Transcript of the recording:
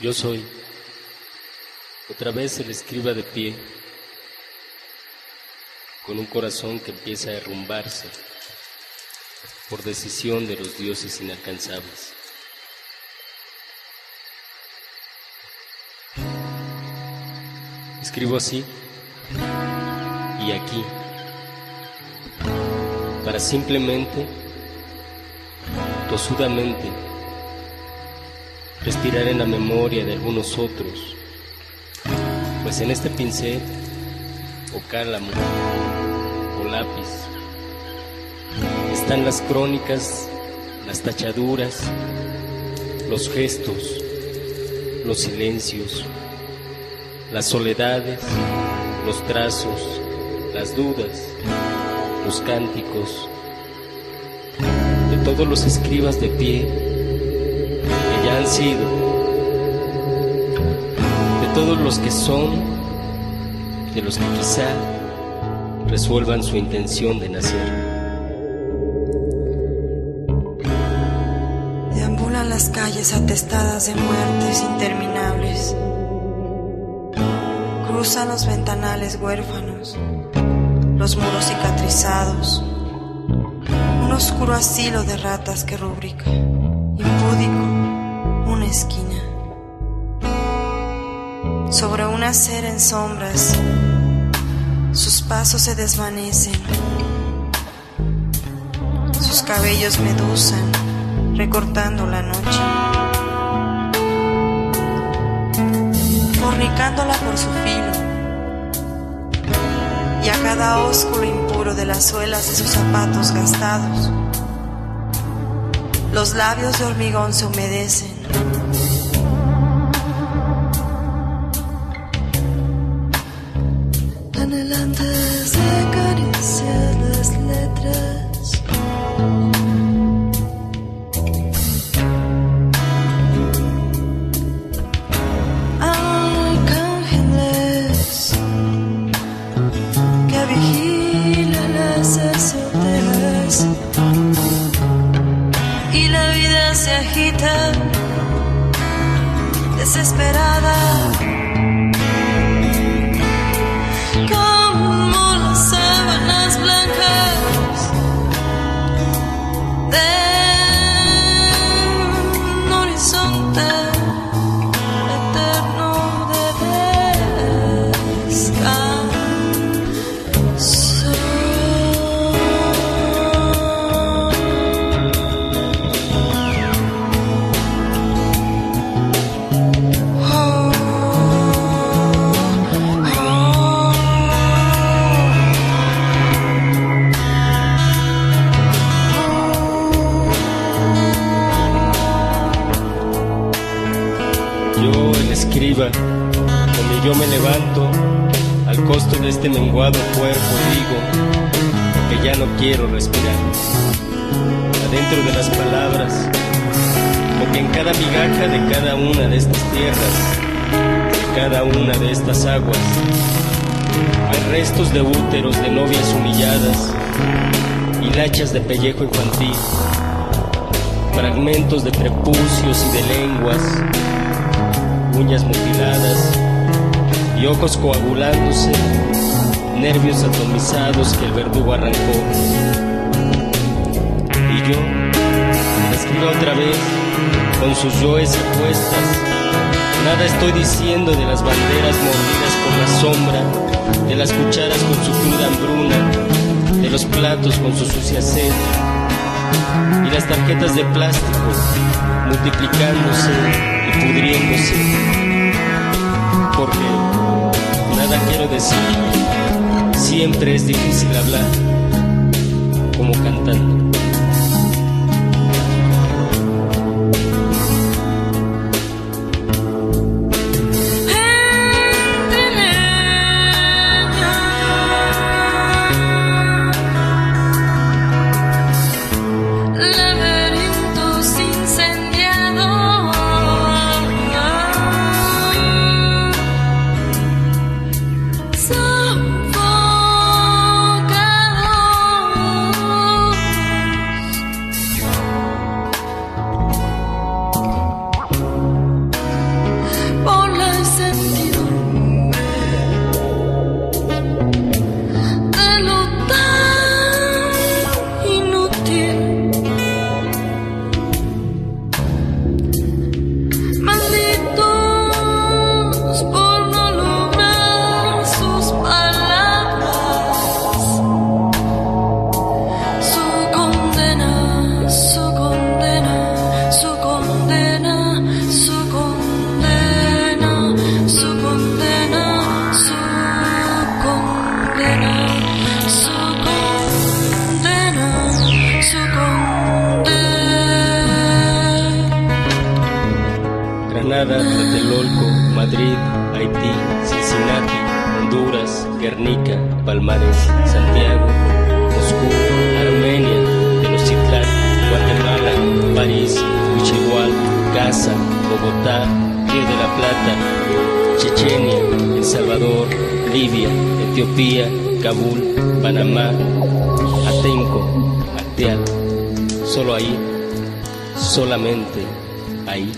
Yo soy otra vez el escriba de pie, con un corazón que empieza a derrumbarse por decisión de los dioses inalcanzables. Escribo así y aquí, para simplemente, tosudamente, respirar en la memoria de algunos otros, pues en este pincel, o cálamo, o lápiz, están las crónicas, las tachaduras, los gestos, los silencios, las soledades, los trazos, las dudas, los cánticos, de todos los escribas de pie de todos los que son, de los que quizá resuelvan su intención de nacer. Deambulan las calles atestadas de muertes interminables. Cruzan los ventanales huérfanos, los muros cicatrizados, un oscuro asilo de ratas que rubrica, impúdico, esquina. Sobre una acera en sombras, sus pasos se desvanecen, sus cabellos medusan, recortando la noche. fornicándola por su filo, y a cada ósculo impuro de las suelas de sus zapatos gastados, los labios de hormigón se humedecen. Y la vida se agita desesperada donde yo me levanto, al costo de este menguado cuerpo, digo que ya no quiero respirar. Adentro de las palabras, porque en cada migaja de cada una de estas tierras, de cada una de estas aguas, hay restos de úteros de novias humilladas, hilachas de pellejo infantil, fragmentos de prepucios y de lenguas, uñas mutiladas y ojos coagulándose, nervios atomizados que el verdugo arrancó. Y yo, escribo otra vez, con sus yoes a cuestas, nada estoy diciendo de las banderas mordidas por la sombra, de las cucharas con su cruda hambruna, de los platos con su sucia sed, y las tarjetas de plástico multiplicándose y pudriéndose. Porque nada quiero decir, siempre es difícil hablar como cantando. Tlatelolco, Madrid, Haití, Cincinnati, Honduras, Guernica, Palmares, Santiago, Moscú, Armenia, Tenochtitlan, Guatemala, París, Huichihual, Gaza, Bogotá, Río de la Plata, Chechenia, El Salvador, Libia, Etiopía, Kabul, Panamá, Atenco, Acteal. Solo ahí, solamente ahí.